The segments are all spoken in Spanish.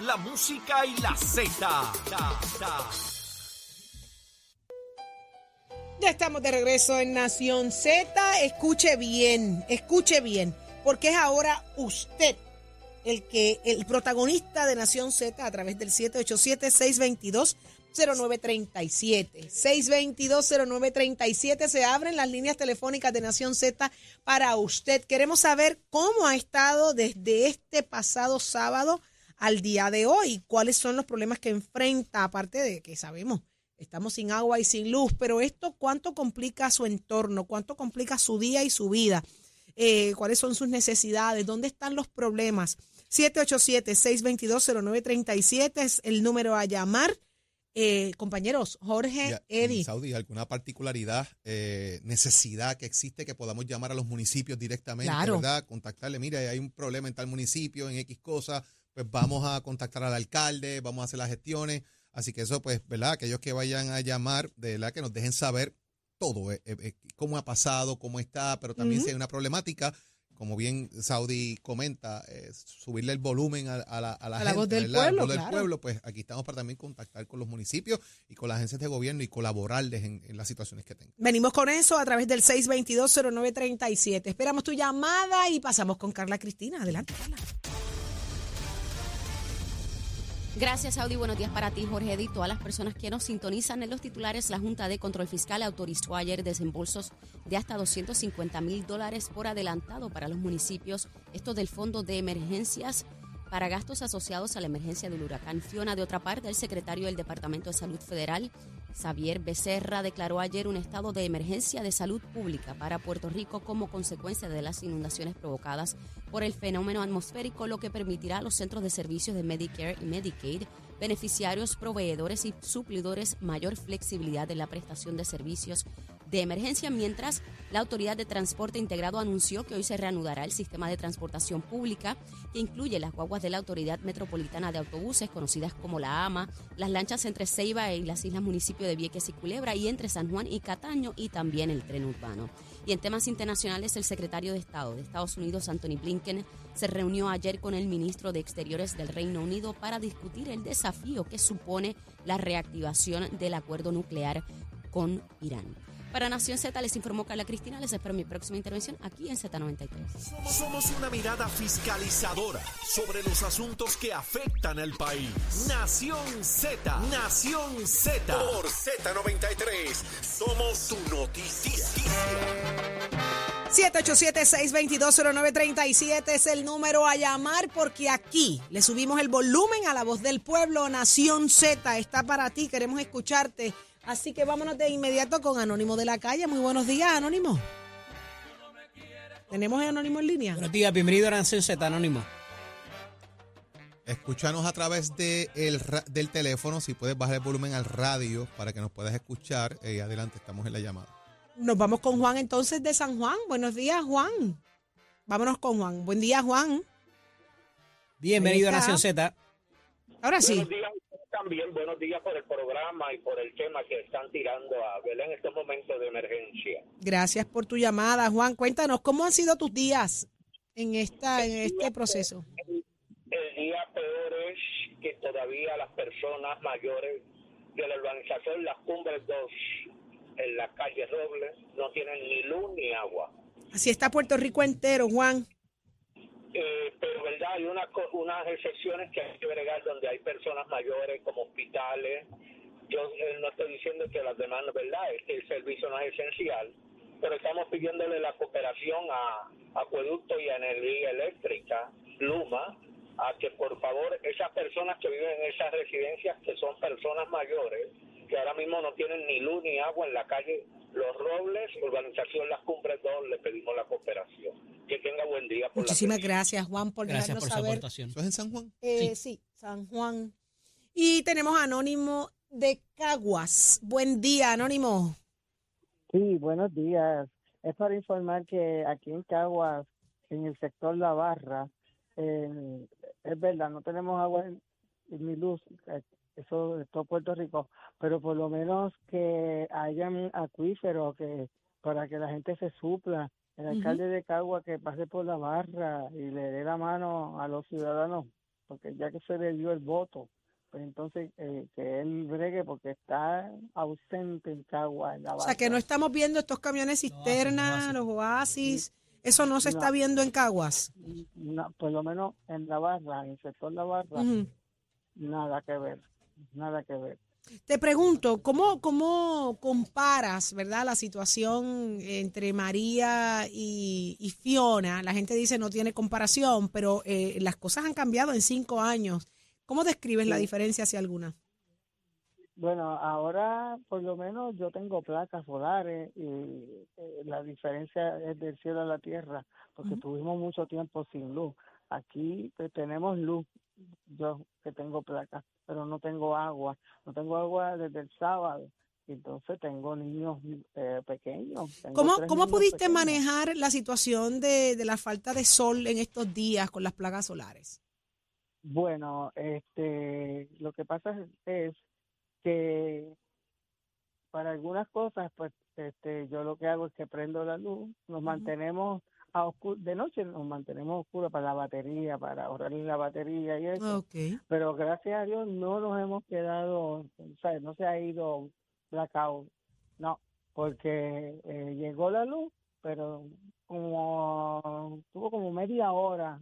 La música y la Z. Ya estamos de regreso en Nación Z. Escuche bien, escuche bien, porque es ahora usted el que el protagonista de Nación Z a través del 787 622 0937. 622-0937. Se abren las líneas telefónicas de Nación Z para usted. Queremos saber cómo ha estado desde este pasado sábado al día de hoy. ¿Cuáles son los problemas que enfrenta? Aparte de que sabemos, estamos sin agua y sin luz, pero esto cuánto complica su entorno, cuánto complica su día y su vida. Eh, cuáles son sus necesidades, dónde están los problemas. 787-622-0937 es el número a llamar. Eh, compañeros, Jorge, Eddie. Saudi, ¿alguna particularidad, eh, necesidad que existe que podamos llamar a los municipios directamente, ¿verdad? Contactarle, mire, hay un problema en tal municipio, en X cosa, pues vamos a contactar al alcalde, vamos a hacer las gestiones. Así que eso, pues, ¿verdad? Aquellos que vayan a llamar, de verdad, que nos dejen saber todo, eh, cómo ha pasado, cómo está, pero también si hay una problemática, como bien Saudi comenta, subirle el volumen a, la, a la, voz del, pueblo, del pueblo, pues aquí estamos para también contactar con los municipios y con las agencias de gobierno y colaborarles en, las situaciones que tengan. Venimos con eso a través del 622-0937. Esperamos tu llamada y pasamos con Carla Cristina. Adelante, Carla. Gracias, Audi. Buenos días para ti, Jorge Edith. Todas las personas que nos sintonizan en los titulares, la Junta de Control Fiscal autorizó ayer desembolsos de hasta 250 mil dólares por adelantado para los municipios, esto del Fondo de Emergencias para gastos asociados a la emergencia del huracán Fiona. De otra parte, el secretario del Departamento de Salud Federal, Xavier Becerra, declaró ayer un estado de emergencia de salud pública para Puerto Rico como consecuencia de las inundaciones provocadas por el fenómeno atmosférico, lo que permitirá a los centros de servicios de Medicare y Medicaid beneficiarios, proveedores y suplidores mayor flexibilidad en la prestación de servicios de emergencia, mientras la Autoridad de Transporte Integrado anunció que hoy se reanudará el sistema de transportación pública que incluye las guaguas de la Autoridad Metropolitana de Autobuses, conocidas como la AMA, las lanchas entre Ceiba y las islas municipio de Vieques y Culebra y entre San Juan y Cataño y también el tren urbano. Y en temas internacionales, el secretario de Estado de Estados Unidos, Anthony Blinken, se reunió ayer con el ministro de Exteriores del Reino Unido para discutir el desafío que supone la reactivación del acuerdo nuclear con Irán. Para Nación Z les informó Carla Cristina. Les espero mi próxima intervención aquí en Z93. Somos una mirada fiscalizadora sobre los asuntos que afectan al país. Nación Z. Nación Z. Por Z93. Somos su noticia. 787-622-0937 es el número a llamar porque aquí le subimos el volumen a la voz del pueblo. Nación Z está para ti. Queremos escucharte. Así que vámonos de inmediato con Anónimo de la Calle. Muy buenos días, Anónimo. ¿Tenemos a Anónimo en línea? Buenos días, bienvenido a Nación Z, Anónimo. Escúchanos a través de el, del teléfono, si puedes bajar el volumen al radio para que nos puedas escuchar. Eh, adelante, estamos en la llamada. Nos vamos con Juan entonces de San Juan. Buenos días, Juan. Vámonos con Juan. Buen día, Juan. Bienvenido a Nación Z. Ahora sí también buenos días por el programa y por el tema que están tirando a Belén en estos momentos de emergencia. Gracias por tu llamada, Juan. Cuéntanos, ¿cómo han sido tus días en esta en este proceso? El, día peor es que todavía las personas mayores de la urbanización Las Cumbres 2 en la calle Robles no tienen ni luz ni agua. Así está Puerto Rico entero, Juan. Eh, pero verdad hay una, unas excepciones que hay que bregar donde hay personas mayores como hospitales. Yo eh, no estoy diciendo que las demás verdad es que el servicio no es esencial pero estamos pidiéndole la cooperación a Acueducto y a Energía Eléctrica Luma a que por favor esas personas que viven en esas residencias que son personas mayores que ahora mismo no tienen ni luz ni agua en la calle Los Robles, Urbanización Las Cumbres 2, le pedimos la cooperación. Que tenga buen día. Muchísimas gracias, Juan, por gracias por saber. aportación. ¿Eso es en San Juan? Eh, sí. San Juan. Y tenemos a Anónimo de Caguas. Buen día, Anónimo. Sí, buenos días. Es para informar que aquí en Caguas, en el sector La Barra, eh, es verdad, no tenemos agua ni luz eh, eso de todo Puerto Rico, pero por lo menos que hayan acuíferos que para que la gente se supla. El alcalde de Cagua que pase por la barra y le dé la mano a los ciudadanos porque ya que se le dio el voto, pues entonces eh, que él bregue porque está ausente en Cagua. En la o sea, que no estamos viendo estos camiones cisterna, los oasis, eso no se está viendo en Caguas. por lo menos en la barra, en el sector la barra, nada que ver, nada que ver. Te pregunto, ¿cómo, ¿cómo comparas, verdad, la situación entre María y, Fiona? La gente dice no tiene comparación, pero eh, las cosas han cambiado en cinco años. ¿Cómo describes la diferencia, si alguna? Bueno, ahora por lo menos yo tengo placas solares y eh, la diferencia es del cielo a la tierra, porque tuvimos mucho tiempo sin luz. Aquí pues, tenemos luz, yo que tengo placas, pero no tengo agua. No tengo agua desde el sábado. Entonces tengo niños eh, pequeños. ¿Cómo, ¿cómo pudiste manejar la situación de, de la falta de sol en estos días con las plagas solares? Bueno, este, lo que pasa es, que para algunas cosas, pues, este, yo lo que hago es que prendo la luz, nos mantenemos de noche nos mantenemos oscuros para la batería, para ahorrar la batería y eso. Pero gracias a Dios no nos hemos quedado, ¿sabes? no se ha ido blackout, no, porque eh, llegó la luz, pero como tuvo como media hora,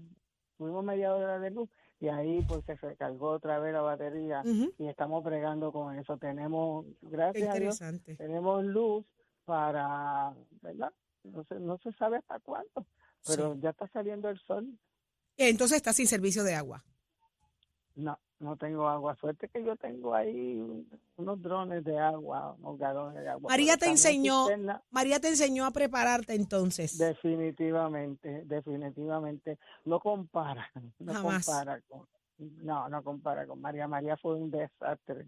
tuvimos media hora de luz y ahí pues se recargó otra vez la batería y estamos bregando con eso. Tenemos, gracias a Dios, tenemos luz para, ¿verdad? No se, no se sabe hasta cuándo, pero ya está saliendo el sol. Entonces está sin servicio de agua. No, no tengo agua. Suerte que yo tengo ahí unos drones de agua, unos galones de agua. María te enseñó, María te enseñó a prepararte entonces. Definitivamente, definitivamente. No compara, no compara con, no, no compara con María. María fue un desastre.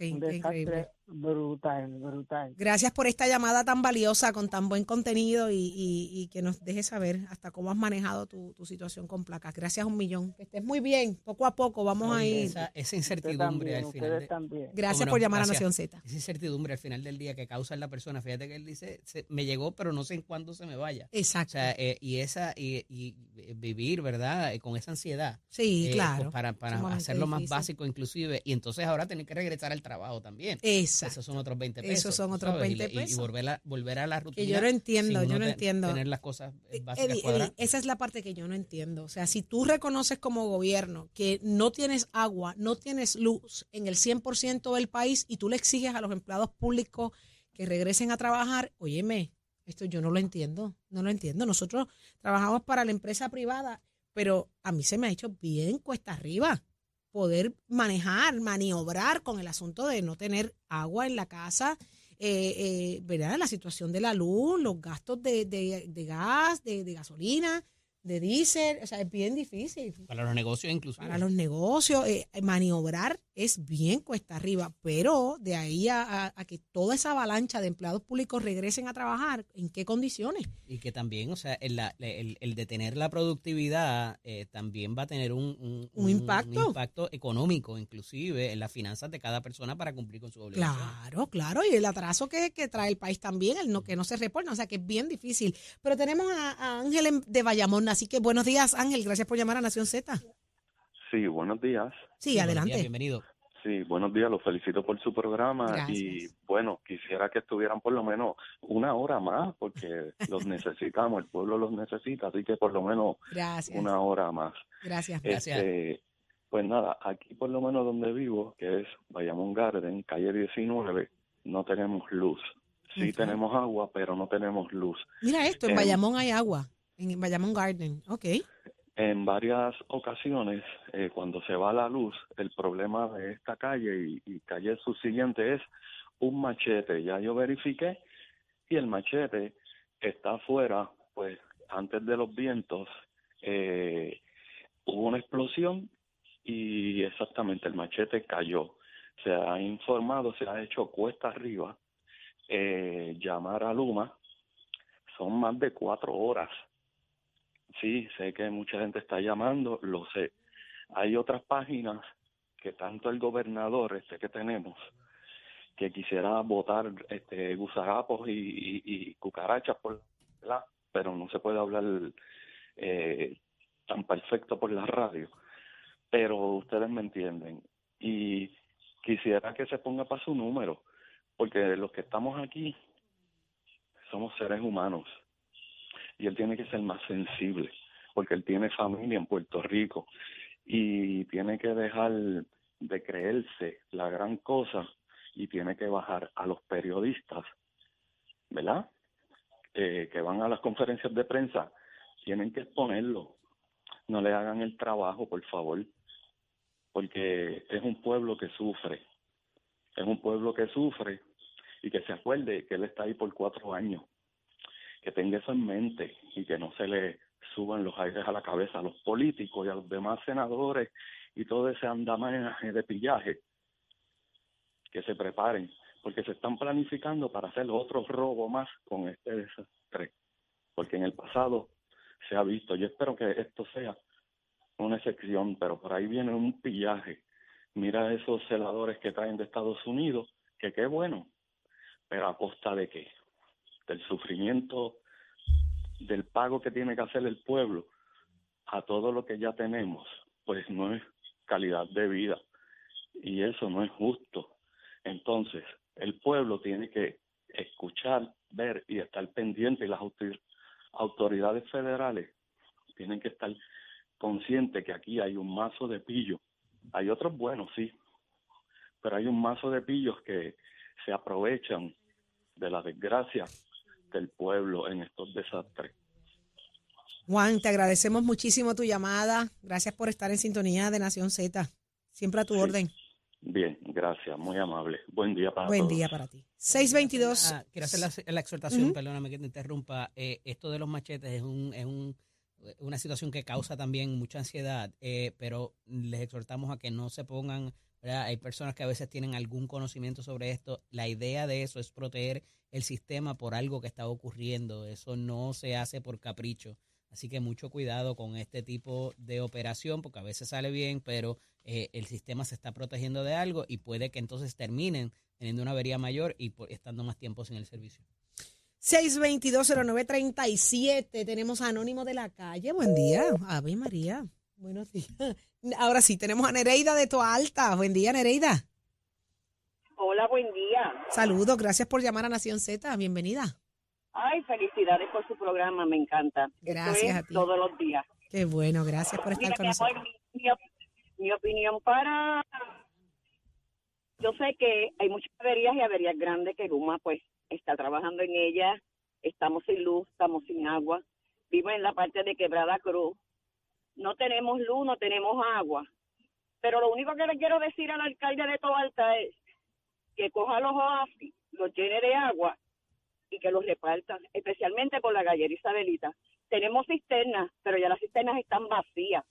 Un desastre Brutal, brutal. Gracias por esta llamada tan valiosa, con tan buen contenido y, que nos dejes saber hasta cómo has manejado tu, situación con placas. Gracias un millón. Que estés muy bien. Poco a poco vamos a ir. Esa, incertidumbre al final. Gracias por llamar a Nación Z. Esa incertidumbre al final del día que causa en la persona. Fíjate que él dice, me llegó, pero no sé en cuándo se me vaya. Exacto. O sea, eh, y esa y, vivir, ¿verdad? Eh, con esa ansiedad. Sí, eh, claro. Para, para hacerlo más básico inclusive. Y entonces ahora tener que regresar al trabajo también. Exacto. Esos son otros 20 pesos. Esos son otros 20 pesos. Y, volver, a, volver a la rutina. Que yo no entiendo, yo no entiendo. Tener las cosas eh, básicas esa es la parte que yo no entiendo. O sea, si tú reconoces como gobierno que no tienes agua, no tienes luz en el 100% del país y tú le exiges a los empleados públicos que regresen a trabajar, óyeme, esto yo no lo entiendo, no lo entiendo. Nosotros trabajamos para la empresa privada, pero a mí se me ha hecho bien cuesta arriba poder manejar, maniobrar con el asunto de no tener agua en la casa, eh, eh, ¿verdad? La situación de la luz, los gastos de, de, de gas, de, de gasolina de diésel, o sea, es bien difícil. Para los negocios incluso. Para los negocios, eh, maniobrar es bien cuesta arriba, pero de ahí a, que toda esa avalancha de empleados públicos regresen a trabajar, ¿en qué condiciones? Y que también, o sea, el, el, detener la productividad eh, también va a tener un, un, impacto? un, impacto económico, inclusive en las finanzas de cada persona para cumplir con su obligación. Claro, claro, y el atraso que, que trae el país también, el no que no se reporta, o sea, que es bien difícil. Pero tenemos a, a Ángel de Bayamón Así que buenos días, Ángel. Gracias por llamar a Nación Z. Sí, buenos días. Sí, adelante. bienvenido. Sí, buenos días, los felicito por su programa y bueno, quisiera que estuvieran por lo menos una hora más porque los necesitamos, el pueblo los necesita, así que por lo menos una hora más. Gracias, gracias. Este, pues nada, aquí por lo menos donde vivo, que es Bayamón Garden, calle 19, no tenemos luz. Sí tenemos agua, pero no tenemos luz. Mira esto, en Bayamón hay agua. En Bayamón Garden, ok. En varias ocasiones, eh, cuando se va la luz, el problema de esta calle y, calle subsiguiente es un machete. Ya yo verifiqué y el machete está afuera, pues antes de los vientos eh, hubo una explosión y exactamente el machete cayó. Se ha informado, se ha hecho cuesta arriba, eh, llamar a Luma, son más de cuatro horas Sí, sé que mucha gente está llamando, lo sé. Hay otras páginas que tanto el gobernador este que tenemos que quisiera votar este gusarapos y, cucarachas por la pero no se puede hablar eh, tan perfecto por la radio pero ustedes me entienden. Y quisiera que se ponga para su número, porque los que estamos aquí somos seres humanos y él tiene que ser más sensible, porque él tiene familia en Puerto Rico y tiene que dejar de creerse la gran cosa y tiene que bajar a los periodistas, ¿verdad? Eh, que van a las conferencias de prensa, tienen que exponerlo. No le hagan el trabajo, por favor, porque es un pueblo que sufre. Es un pueblo que sufre y que se acuerde que él está ahí por cuatro años. Que tenga eso en mente y que no se le suban los aires a la cabeza a los políticos y a los demás senadores y todo ese andamaje de pillaje que se preparen, porque se están planificando para hacer otro robo más con este desastre, porque en el pasado se ha visto, yo espero que esto sea una excepción, pero por ahí viene un pillaje. Mira esos celadores que traen de Estados Unidos, que qué bueno, pero a costa de qué? Del sufrimiento, del pago que tiene que hacer el pueblo a todo lo que ya tenemos, pues no es calidad de vida y eso no es justo. Entonces, el pueblo tiene que escuchar, ver y estar pendiente y las autoridades federales tienen que estar conscientes que aquí hay un mazo de pillos. Hay otros buenos, sí, pero hay un mazo de pillos que se aprovechan de la desgracia del pueblo en estos desastres. Juan, te agradecemos muchísimo tu llamada. Gracias por estar en sintonía de Nación Z. Siempre a tu orden. Bien, gracias, muy amable. Buen día para Buen día para ti. 622. Ah, quiero hacer la, exhortación, perdóname que te interrumpa. Eh, esto de los machetes es, un, es un, una situación que causa también mucha ansiedad, eh, pero les exhortamos a que no se pongan, hay personas que a veces tienen algún conocimiento sobre esto. La idea de eso es proteger el sistema por algo que está ocurriendo. Eso no se hace por capricho. Así que mucho cuidado con este tipo de operación, porque a veces sale bien, pero eh, el sistema se está protegiendo de algo y puede que entonces terminen teniendo una avería mayor y estando más tiempo sin el servicio. 6220937, tenemos a Anónimo de la Calle. Buen día. Ave María. Buenos días. Ahora sí, tenemos a Nereida de Toa Alta. Buen día, Nereida. Hola, buen día. Saludos, gracias por llamar a Nación Z. Bienvenida. Ay, felicidades por su programa, me encanta. Gracias a ti. Todos los días. Qué bueno, gracias por estar con nosotros. mi, opinión para... Yo sé que hay muchas averías y averías grandes que Guma pues está trabajando en ellas. Estamos sin luz, estamos sin agua. Vivo en la parte de Quebrada Cruz. No tenemos luz, no tenemos agua. Pero lo único que le quiero decir al alcalde de Toalta es que coja los oasis, los llene de agua y que los repartan, especialmente con la gallera Isabelita. Tenemos cisternas, pero ya las cisternas están vacías.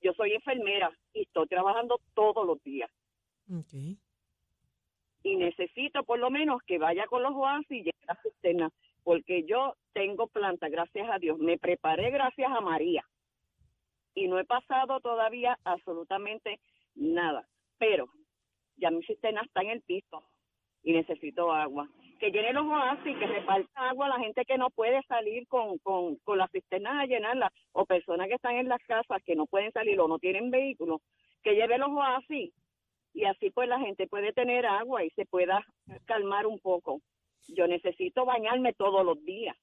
Yo soy enfermera y estoy trabajando todos los días. Y necesito por lo menos que vaya con los oasis y llegue a la cisterna, porque yo tengo planta, gracias a Dios. Me preparé gracias a María. Y no he pasado todavía absolutamente nada. Pero ya mi cisterna está en el piso y necesito agua que llene los oasis, que reparta agua a la gente que no puede salir con, con, con las cisternas a llenarlas, o personas que están en las casas que no pueden salir o no tienen vehículos, que lleve los oasis y así pues la gente puede tener agua y se pueda calmar un poco. Yo necesito bañarme todos los días,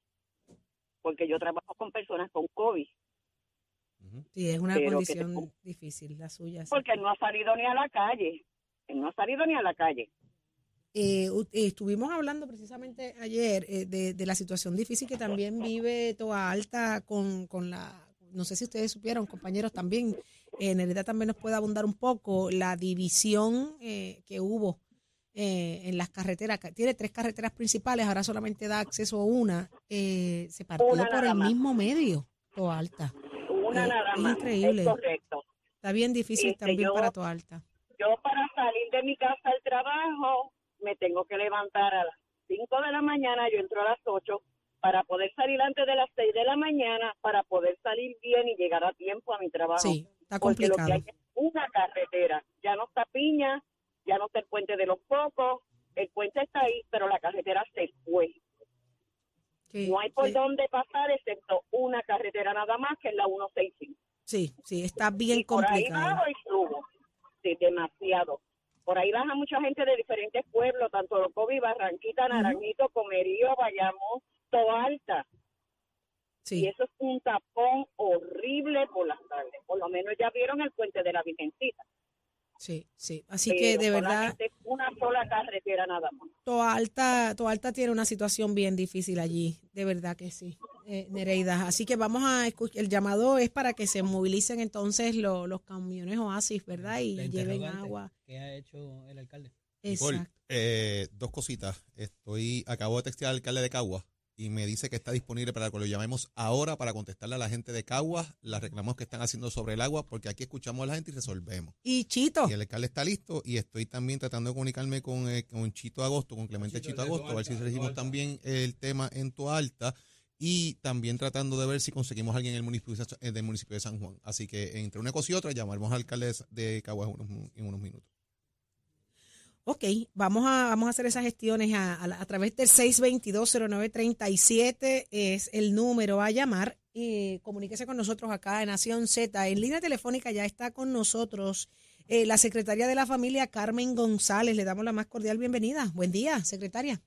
porque yo trabajo con personas con COVID. Sí, es una condición difícil la suya. Porque no ha salido ni a la calle, no ha salido ni a la calle. Eh, eh, estuvimos hablando precisamente ayer eh, de, la situación difícil que también vive Toa Alta con, con la, no sé si ustedes supieron, compañeros también, en realidad también nos puede abundar un poco la división que hubo en las carreteras. Tiene tres carreteras principales, ahora solamente da acceso a una. se partió por el mismo medio, Toa Alta. Una nada es increíble. Está bien difícil este, también para Toa Alta. Yo para salir de mi casa al trabajo me tengo que levantar a las 5 de la mañana, yo entro a las 8 para poder salir antes de las 6 de la mañana, para poder salir bien y llegar a tiempo a mi trabajo. Sí, está complicado. Porque lo que hay es una carretera, ya no está Piña, ya no está el puente de los Pocos, el puente está ahí, pero la carretera se fue. no hay por dónde pasar excepto una carretera nada más, que es la 165. Sí, sí, está bien complicado. Por ahí bajo demasiado. Por ahí baja mucha gente de diferentes pueblos, tanto Locovi, Barranquita, Naranjito, Comerío, Bayamón, Toalta. Sí. Y eso es un tapón horrible por las tardes. Por lo menos ya vieron el puente de la Virgencita. Sí, sí. Así que de verdad. Una sola carretera nada más. Toalta, Toalta tiene una situación bien difícil allí. De verdad que sí, eh, Nereida. Así que vamos a escuchar. El llamado es para que se movilicen entonces los camiones Oasis, ¿verdad? Y lleven agua. ¿Qué ha hecho el alcalde? Exacto. Eh, dos cositas. Estoy, acabo de textear al alcalde de Cagua y me dice que está disponible para que lo llamemos ahora para contestarle a la gente de Caguas las reclamos que están haciendo sobre el agua, porque aquí escuchamos a la gente y resolvemos. Y Chito. Y el alcalde está listo y estoy también tratando de comunicarme con, eh, con Chito Agosto, con Clemente Chito, Agosto, a ver si recibimos también el tema en tu alta y también tratando de ver si conseguimos a alguien en el municipio, eh, del municipio de San Juan. Así que entre una cosa y otra llamaremos al alcalde de Caguas en unos minutos. Ok, vamos a, vamos a hacer esas gestiones a, a, través del 622-0937 es el número a llamar. y comuníquese con nosotros acá en Nación Z. En línea telefónica ya está con nosotros eh, la secretaria de la familia Carmen González. Le damos la más cordial bienvenida. Buen día, secretaria.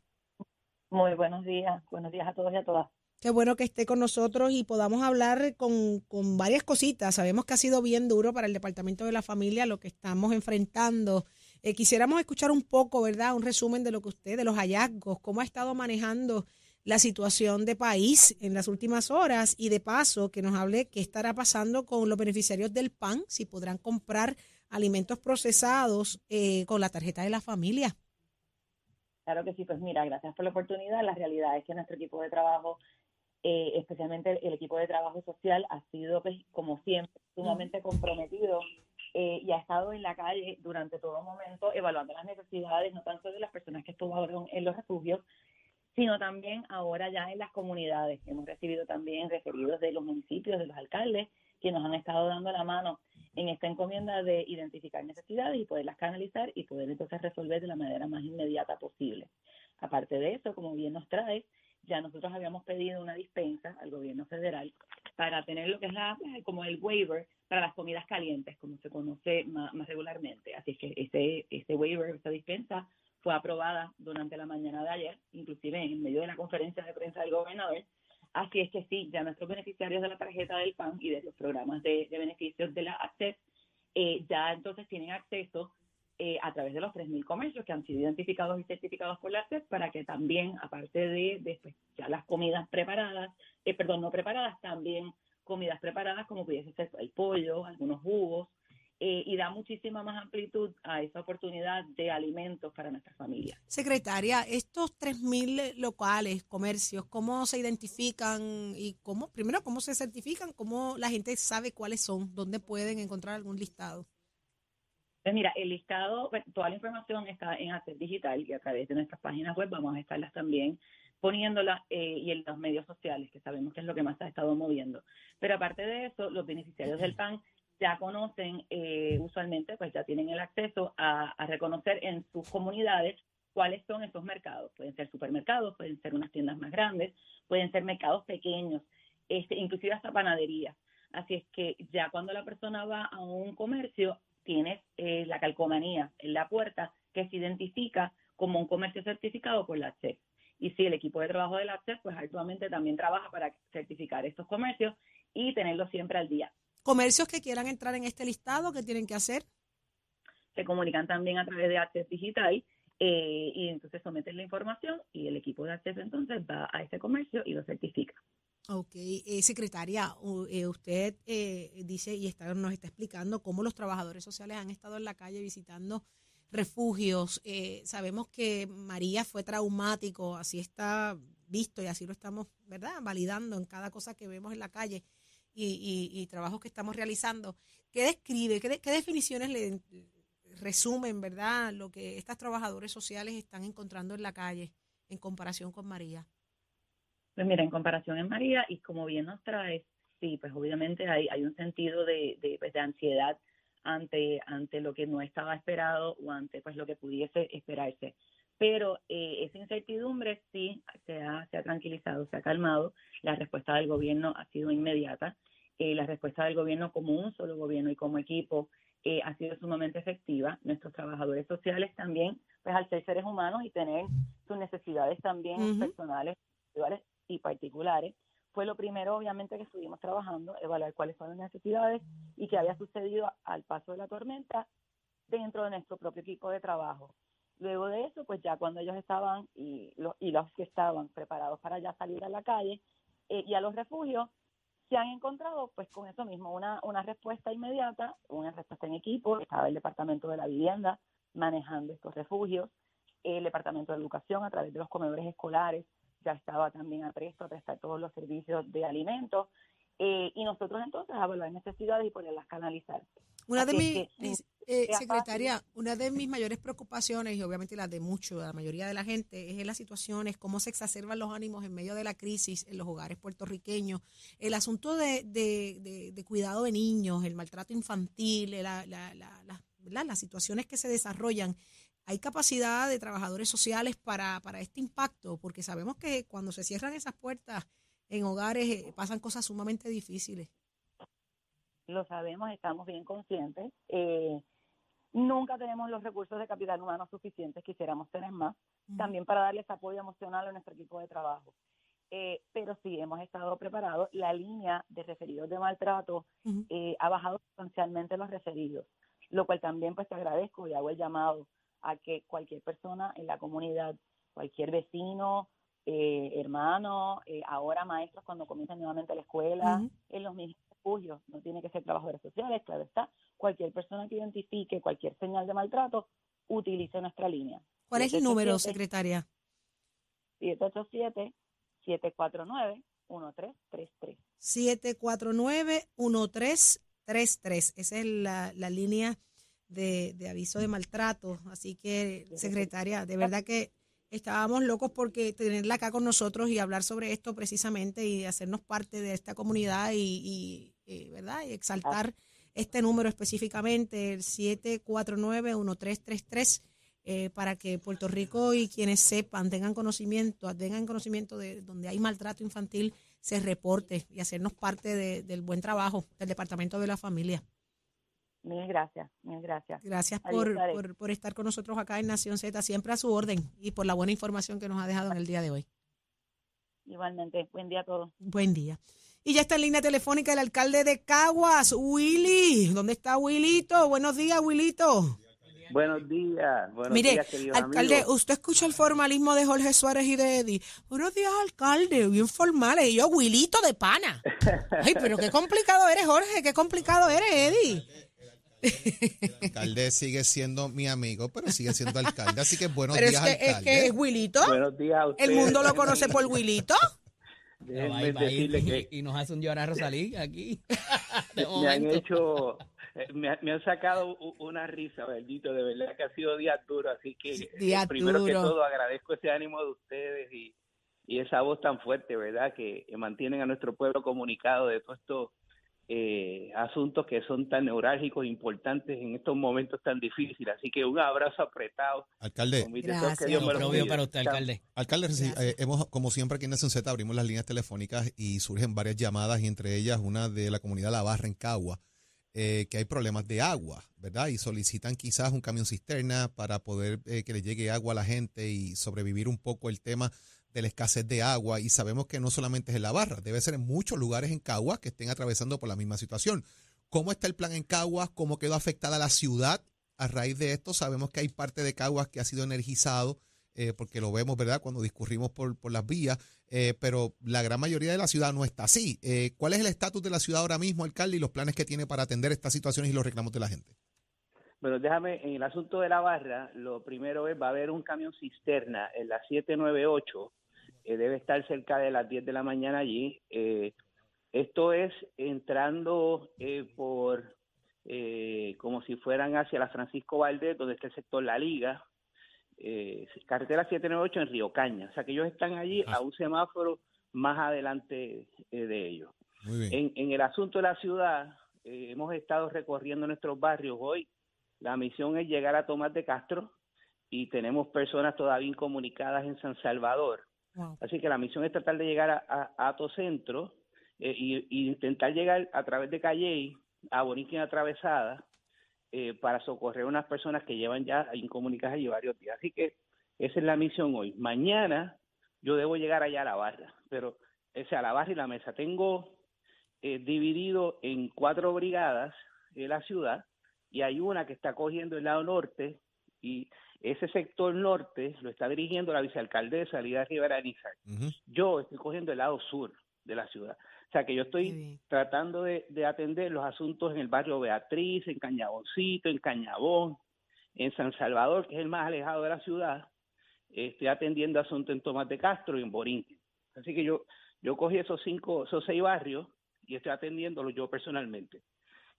Muy buenos días. Buenos días a todos y a todas. Qué bueno que esté con nosotros y podamos hablar con, con varias cositas. Sabemos que ha sido bien duro para el Departamento de la Familia lo que estamos enfrentando eh, quisiéramos escuchar un poco, ¿verdad? Un resumen de lo que usted, de los hallazgos, cómo ha estado manejando la situación de país en las últimas horas y de paso que nos hable qué estará pasando con los beneficiarios del PAN, si podrán comprar alimentos procesados eh, con la tarjeta de la familia. Claro que sí, pues mira, gracias por la oportunidad. La realidad es que nuestro equipo de trabajo, eh, especialmente el equipo de trabajo social, ha sido, pues, como siempre, sumamente comprometido eh, y ha estado en la calle durante todo momento evaluando las necesidades, no tanto de las personas que estuvieron en los refugios, sino también ahora ya en las comunidades. Hemos recibido también referidos de los municipios, de los alcaldes, que nos han estado dando la mano en esta encomienda de identificar necesidades y poderlas canalizar y poder entonces resolver de la manera más inmediata posible. Aparte de eso, como bien nos trae, ya nosotros habíamos pedido una dispensa al gobierno federal para tener lo que es la, como el waiver para las comidas calientes, como se conoce más, regularmente. Así que ese, ese waiver, esa dispensa, fue aprobada durante la mañana de ayer, inclusive en medio de la conferencia de prensa del gobernador. Así es que sí, ya nuestros beneficiarios de la tarjeta del PAN y de los programas de, beneficios de la ACCES eh, ya entonces tienen acceso eh, a través de los 3.000 comercios que han sido identificados y certificados por la ACCES para que también, aparte de, de ya las comidas preparadas, eh, perdón, no preparadas, también comidas preparadas como pudiese ser el pollo, algunos jugos, eh, y da muchísima más amplitud a esa oportunidad de alimentos para nuestra familia. Secretaria, estos 3.000 locales, comercios, ¿cómo se identifican y cómo, primero, cómo se certifican? ¿Cómo la gente sabe cuáles son? ¿Dónde pueden encontrar algún listado? Pues mira, el listado, toda la información está en Hacer Digital y a través de nuestras páginas web vamos a estarlas también poniéndola eh, y en los medios sociales, que sabemos que es lo que más ha estado moviendo. Pero aparte de eso, los beneficiarios del PAN ya conocen, eh, usualmente, pues ya tienen el acceso a, reconocer en sus comunidades cuáles son esos mercados. Pueden ser supermercados, pueden ser unas tiendas más grandes, pueden ser mercados pequeños, este, inclusive hasta panaderías. Así es que ya cuando la persona va a un comercio, tienes eh, la calcomanía en la puerta que se identifica como un comercio certificado por la CHEC. Y sí, el equipo de trabajo de la CHEC pues actualmente también trabaja para certificar estos comercios y tenerlos siempre al día. ¿Comercios que quieran entrar en este listado, qué tienen que hacer? Se comunican también a través de Access Digital eh, y entonces someten la información y el equipo de Access entonces va a ese comercio y lo certifica. Ok, eh, secretaria, eh, usted dice y está, nos está explicando cómo los trabajadores sociales han estado en la calle visitando refugios. sabemos que María fue traumático, así está visto y así lo estamos, ¿verdad? Validando en cada cosa que vemos en la calle y, trabajos que estamos realizando. ¿Qué describe, qué, qué definiciones le resumen, ¿verdad? Lo que estas trabajadores sociales están encontrando en la calle en comparación con María. Pues mira, en comparación en María, y como bien nos trae, sí, pues obviamente hay, hay un sentido de, de, pues de ansiedad ante, ante lo que no estaba esperado o ante pues lo que pudiese esperarse. Pero eh, esa incertidumbre sí se ha, se ha tranquilizado, se ha calmado, la respuesta del gobierno ha sido inmediata Eh, la respuesta del gobierno como un solo gobierno y como equipo eh, ha sido sumamente efectiva. Nuestros trabajadores sociales también, pues al ser seres humanos y tener sus necesidades también personales, individuales y particulares, fue lo primero obviamente que estuvimos trabajando, evaluar cuáles son las necesidades y qué había sucedido al paso de la tormenta dentro de nuestro propio equipo de trabajo. Luego de eso, pues ya cuando ellos estaban y, y los que estaban preparados para ya salir a la calle eh, y a los refugios, se han encontrado pues con eso mismo, una, una respuesta inmediata, una respuesta en equipo, estaba el Departamento de la Vivienda manejando estos refugios, el Departamento de Educación a través de los comedores escolares ya estaba también a presto a prestar todos los servicios de alimentos eh, y nosotros entonces a evaluar necesidades y poderlas canalizar. Una de mis, eh, secretaria, una de mis mayores preocupaciones y obviamente la de mucho, de la mayoría de la gente, es en las situaciones, cómo se exacerban los ánimos en medio de la crisis en los hogares puertorriqueños, el asunto de, de, de, cuidado de niños, el maltrato infantil, la, la, la, las situaciones que se desarrollan. ¿Hay capacidad de trabajadores sociales para, para este impacto? Porque sabemos que cuando se cierran esas puertas en hogares eh, pasan cosas sumamente difíciles. Lo sabemos, estamos bien conscientes. Eh, nunca tenemos los recursos de capital humano suficientes, quisiéramos tener más, también para darles apoyo emocional a nuestro equipo de trabajo. Eh, pero sí, hemos estado preparados. La línea de referidos de maltrato ha bajado sustancialmente los referidos, lo cual también pues te agradezco y hago el llamado a que cualquier persona en la comunidad, cualquier vecino, eh, hermanos, eh, ahora maestros cuando comienzan nuevamente la escuela, en los mismos refugios, no tiene que ser trabajadores sociales, claro está, cualquier persona que identifique cualquier señal de maltrato, utilice nuestra línea. ¿Cuál es el número, secretaria? 787-749-1333. 749-1333. Esa es la, la línea de, de aviso de maltrato. Así que, secretaria, de verdad que estábamos locos porque tenerla acá con nosotros y hablar sobre esto precisamente y hacernos parte de esta comunidad y, ¿verdad? y exaltar este número específicamente, el 749-1333, eh, para que Puerto Rico y quienes sepan, tengan conocimiento, tengan conocimiento de donde hay maltrato infantil, se reporte y hacernos parte del buen trabajo del Departamento de la Familia. Mil gracias, mil gracias. Gracias por, por, estar con nosotros acá en Nación Z, siempre a su orden y por la buena información que nos ha dejado en el día de hoy. Igualmente, buen día a todos. Buen día. Y ya está en línea telefónica el alcalde de Caguas, Willy. ¿Dónde está Willito? Buenos días, Willito. Buenos días. Buenos Mire, días, alcalde, usted escucha el formalismo de Jorge Suárez y de Eddie. Buenos días, alcalde, bien formales. Y yo, Willito de pana. Ay, pero qué complicado eres, Jorge, qué complicado eres, Eddie. El alcalde sigue siendo mi amigo, pero sigue siendo alcalde. Así que buenos días, es que, alcalde. Es que es Wilito. Buenos días a El mundo lo conoce por Wilito. y, nos hace un llorar Rosalí aquí. me han hecho, eh, me, han sacado una risa, bendito, de verdad que ha sido día duro, así que eh, primero que todo agradezco ese ánimo de ustedes y, y esa voz tan fuerte, ¿verdad? Que mantienen a nuestro pueblo comunicado de todo esto eh, asuntos que son tan neurálgicos e importantes en estos momentos tan difíciles. Así que un abrazo apretado. Alcalde. para usted, alcalde. Alcalde, eh, hemos, como siempre aquí en Nación Z abrimos las líneas telefónicas y surgen varias llamadas y entre ellas una de la comunidad La Barra en Cagua. Eh, que hay problemas de agua, ¿verdad? Y solicitan quizás un camión cisterna para poder eh, que le llegue agua a la gente y sobrevivir un poco el tema de la escasez de agua y sabemos que no solamente es en la barra, debe ser en muchos lugares en Caguas que estén atravesando por la misma situación. ¿Cómo está el plan en Caguas? ¿Cómo quedó afectada la ciudad a raíz de esto? Sabemos que hay parte de Caguas que ha sido energizado, eh, porque lo vemos, ¿verdad?, cuando discurrimos por, por las vías, eh, pero la gran mayoría de la ciudad no está así. Eh, ¿Cuál es el estatus de la ciudad ahora mismo, alcalde, y los planes que tiene para atender estas situaciones y los reclamos de la gente? Bueno, déjame, en el asunto de la barra, lo primero es, va a haber un camión cisterna en la 798 eh, debe estar cerca de las 10 de la mañana allí. Eh, esto es entrando eh, por, como si fueran hacia la Francisco Valdés, donde está el sector La Liga, carretera 798 en Río Caña. O sea que ellos están allí a un semáforo más adelante de ellos. En, en, el asunto de la ciudad, hemos estado recorriendo nuestros barrios hoy. La misión es llegar a Tomás de Castro y tenemos personas todavía incomunicadas en San Salvador. Así que la misión es tratar de llegar a, a, Centro eh, y, intentar llegar a través de Calle a Borinquen Atravesada eh, para socorrer a unas personas que llevan ya incomunicadas y varios días. Así que esa es la misión hoy. Mañana yo debo llegar allá a la barra, pero ese a la barra y la mesa. Tengo eh, dividido en cuatro brigadas de la ciudad y hay una que está cogiendo el lado norte y ese sector norte lo está dirigiendo la vicealcaldesa Lida Rivera Nizar. Yo estoy cogiendo el lado sur de la ciudad. O sea que yo estoy tratando de, atender los asuntos en el barrio Beatriz, en Cañaboncito, en Cañabón, en San Salvador, que es el más alejado de la ciudad. Estoy atendiendo asuntos en Tomás de Castro y en Borinquen. Así que yo, yo cogí esos cinco, esos seis barrios y estoy atendiéndolos yo personalmente.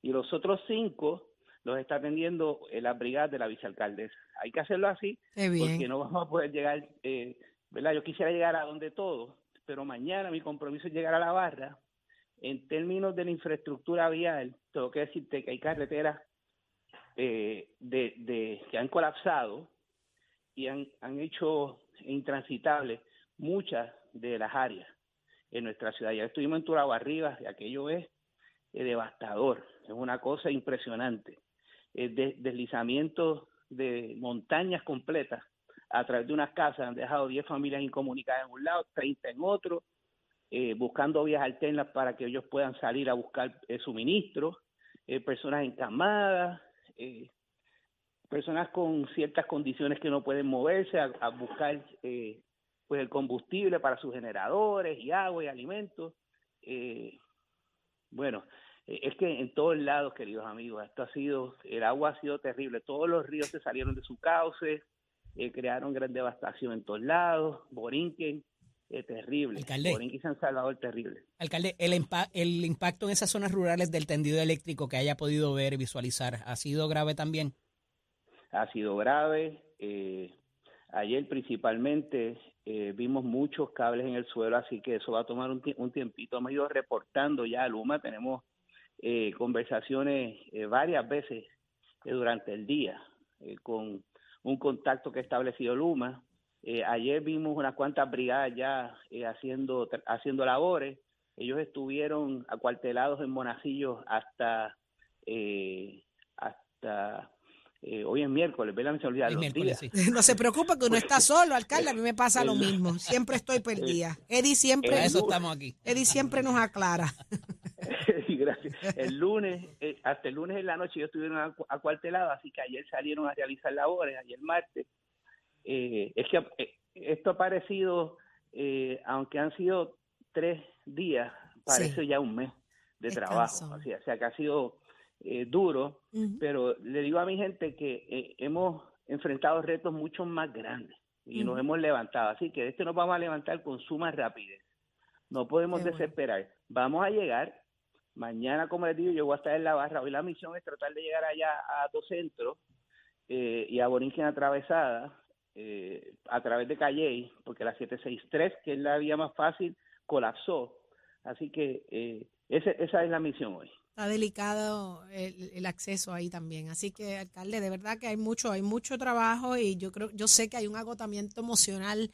Y los otros cinco los está atendiendo la brigada de la vicealcaldesa. Hay que hacerlo así porque no vamos a poder llegar, eh, ¿verdad? Yo quisiera llegar a donde todo, pero mañana mi compromiso es llegar a la barra. En términos de la infraestructura vial, tengo que decirte que hay carreteras eh, de, de, que han colapsado y han, han hecho intransitables muchas de las áreas en nuestra ciudad. Ya estuvimos en Turabo Arriba y aquello es eh, devastador, es una cosa impresionante. De, deslizamientos de montañas completas a través de unas casas, han dejado 10 familias incomunicadas en un lado, 30 en otro, eh, buscando vías alternas para que ellos puedan salir a buscar eh, suministros, eh, personas encamadas, eh, personas con ciertas condiciones que no pueden moverse a, a buscar pues el combustible para sus generadores y agua y alimentos. bueno, es que en todos lados, queridos amigos, esto ha sido, el agua ha sido terrible, todos los ríos se salieron de su cauce, eh, crearon gran devastación en todos lados, Borinquen, eh, terrible. Alcalde. Borinquen y San Salvador, terrible. Alcalde, el, el impacto en esas zonas rurales del tendido eléctrico que haya podido ver y visualizar, ¿ha sido grave también? Ha sido grave. Eh, ayer principalmente eh, vimos muchos cables en el suelo, así que eso va a tomar un, un tiempito. Hemos ido reportando ya a Luma, tenemos conversaciones varias veces durante el día con un contacto que ha establecido Luma. Eh, ayer vimos unas cuantas brigadas ya eh, haciendo, haciendo labores. Ellos estuvieron acuartelados en Monacillo hasta, eh, hasta hoy es miércoles, ¿verdad? Me se olvida los días. No se preocupe que uno está solo, alcalde, a mí me pasa lo mismo. Siempre estoy perdida. Eddie siempre, eso estamos aquí. Eddie siempre nos aclara. gracias. El lunes, eh, hasta el lunes en la noche ellos estuvieron acuartelados, así que ayer salieron a realizar labores, ayer martes. Eh, es que eh, esto ha parecido, aunque han sido tres días, parece ya un mes de trabajo. O sea, o sea, que ha sido duro, pero le digo a mi gente que hemos enfrentado retos mucho más grandes y nos hemos levantado. Así que de este nos vamos a levantar con suma rapidez. No podemos desesperar. Vamos a llegar Mañana, como les digo, yo voy a estar en la barra. Hoy la misión es tratar de llegar allá a dos centros eh, y a Borinquen atravesada eh, a través de Calle, porque la 763, que es la vía más fácil, colapsó. Así que eh, esa es la misión hoy. Está delicado el, acceso ahí también. Así que, alcalde, de verdad que hay mucho, hay mucho trabajo y yo creo, yo sé que hay un agotamiento emocional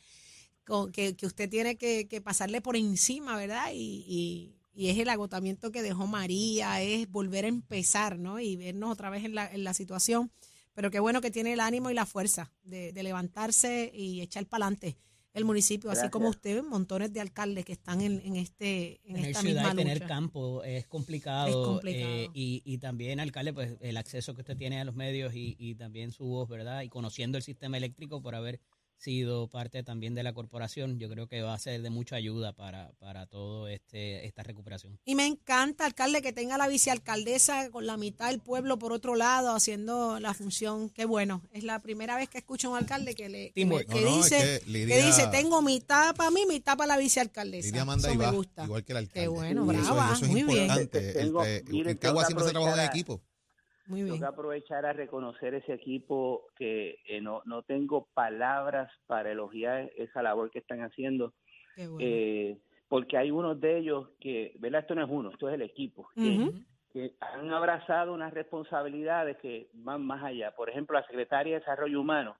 con, que, que usted tiene que, que pasarle por encima, ¿verdad? y y es el agotamiento que dejó María, es volver a empezar, ¿no? Y vernos otra vez en la, en la situación. Pero qué bueno que tiene el ánimo y la fuerza de, levantarse y echar para adelante el municipio, así como usted, montones de alcaldes que están en, en este en esta ciudad misma tener campo es complicado, eh, y, y, también alcalde pues el acceso que usted tiene a los medios y, y también su voz verdad y conociendo el sistema eléctrico por haber sido parte también de la corporación, yo creo que va a ser de mucha ayuda para, para todo este esta recuperación. Y me encanta, alcalde, que tenga la vicealcaldesa con la mitad del pueblo por otro lado haciendo la función. Qué bueno, es la primera vez que escucho a un alcalde que le que, dice, que, dice, tengo mitad para mí, mitad para la vicealcaldesa. eso me gusta. igual que el alcalde. Qué bueno, brava, eso, es muy importante. Bien. El, el, Cagua siempre se trabaja de equipo. Muy Tengo que aprovechar a reconocer ese equipo que eh, no, no tengo palabras para elogiar esa labor que están haciendo. eh, porque hay unos de ellos que, ¿verdad? Esto no es uno, esto es el equipo, que, han abrazado unas responsabilidades que van más allá. Por ejemplo, la Secretaria de Desarrollo Humano,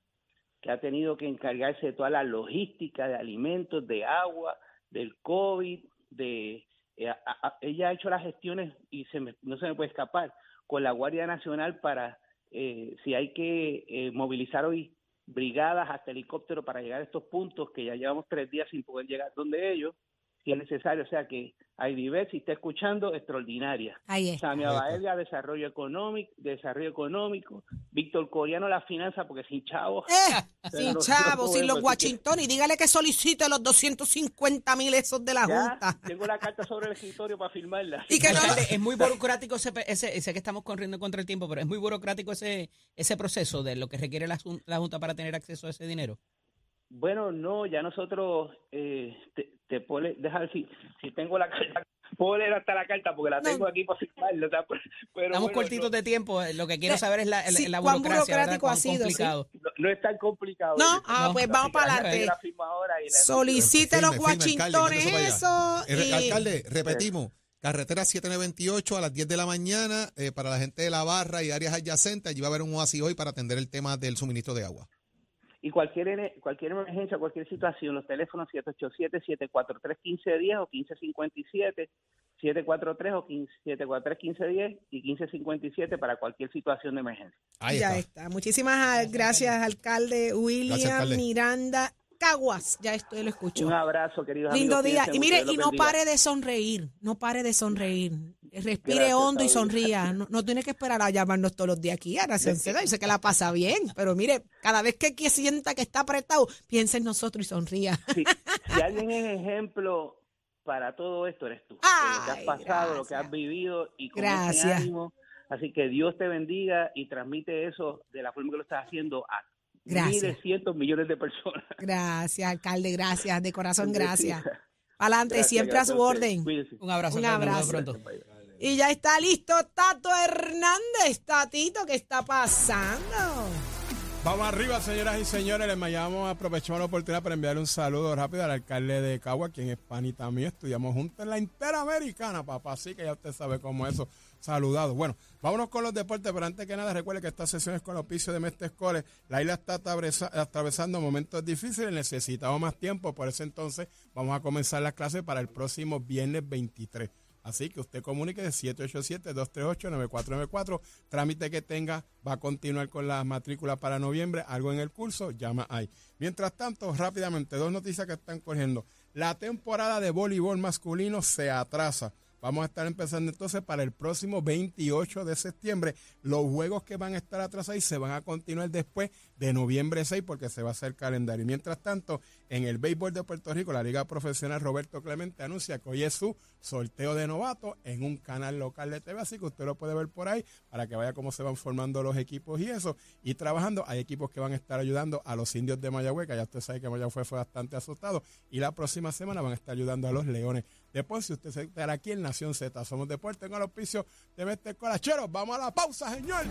que ha tenido que encargarse de toda la logística de alimentos, de agua, del COVID, de eh, ella ha hecho las gestiones y se no se me puede escapar con la Guardia Nacional para, eh, si hay que eh, movilizar hoy brigadas hasta helicóptero para llegar a estos puntos que ya llevamos tres días sin poder llegar donde ellos, si es necesario. O sea que Aidibet, si está escuchando, extraordinaria. Ahí está. Samia Baelia, desarrollo económico, desarrollo económico. Víctor Coriano, la finanza, porque sin chavos. Eh, sin chavos, sin los Washington. Y dígale que solicite los 250 mil esos de la Junta. Tengo la carta sobre el escritorio para firmarla. Y que no, es muy burocrático ese, ese, sé que estamos corriendo contra el tiempo, pero es muy burocrático ese, ese proceso de lo que requiere la, la Junta para tener acceso a ese dinero. Bueno, no, ya nosotros eh, te pone, deja si, si tengo la carta, puedo leer hasta la carta porque la tengo aquí para firmarla. pero Estamos cortitos de tiempo, eh, lo que quiero saber es la, la ¿cuán burocrático ha sido? No, es tan complicado. No, ah, pues vamos para adelante. Solicite los guachintones eso. El, Alcalde, repetimos. Carretera 7928 a las 10 de la mañana eh, para la gente de la barra y áreas adyacentes. Allí va a haber un oasis hoy para atender el tema del suministro de agua. Y cualquier, cualquier emergencia, cualquier situación, los teléfonos 787-743-1510 o 1557, 743 o 743-1510 y 1557 para cualquier situación de emergencia. Ahí ya está. Muchísimas gracias, alcalde William Miranda Caguas. Ya estoy, lo escucho. Un abrazo, querido Lindo día. Y mire, y no pare de sonreír, no pare de sonreír. Respire hondo y sonría. No, tiene que esperar a llamarnos todos los días aquí a Nación Yo sé que la pasa bien, pero mire, cada vez que, sienta que está apretado, piensa en nosotros y sonría. si alguien es ejemplo para todo esto, eres tú. lo que has pasado, lo que has vivido y con ese ánimo. Así que Dios te bendiga y transmite eso de la forma que lo estás haciendo a Gracias. miles, cientos, millones de personas. Gracias, alcalde, gracias, de corazón, gracias. Adelante, siempre a su orden. Un abrazo. Un abrazo. Y ya está listo Tato Hernández. Tatito, ¿qué está pasando? Vamos arriba, señoras y señores. Les llamamos, aprovechamos la oportunidad para enviarle un saludo rápido al alcalde de Cagua, quien es panita mío. Estudiamos juntos en la Interamericana, papá. Así que ya usted sabe cómo eso. Saludado. Bueno, vámonos con los deportes, pero antes que nada, recuerde que esta sesión es con el oficio de Mestre Escoles. La isla está atravesando momentos difíciles, necesitamos más tiempo, por eso entonces vamos a comenzar las clases para el próximo viernes 23. Así que usted comunique de 787-238-9494. Trámite que tenga, va a continuar con la matrícula para noviembre. Algo en el curso, llama ahí. Mientras tanto, rápidamente, dos noticias que están corriendo. La temporada de voleibol masculino se atrasa. Vamos a estar empezando entonces para el próximo 28 de septiembre. Los juegos que van a estar atrasados se van a continuar después de noviembre 6 porque se va a hacer calendario. Mientras tanto, en el béisbol de Puerto Rico, la Liga Profesional Roberto Clemente anuncia que hoy es su sorteo de novato en un canal local de TV, así que usted lo puede ver por ahí para que vaya cómo se van formando los equipos y eso. Y trabajando, hay equipos que van a estar ayudando a los indios de Mayagüez, que ya usted sabe que Mayagüez fue bastante asustado, y la próxima semana van a estar ayudando a los leones Después, si usted se estará aquí en Nación Z, somos deporte en el auspicio de Mestre Colacheros. Vamos a la pausa, señor.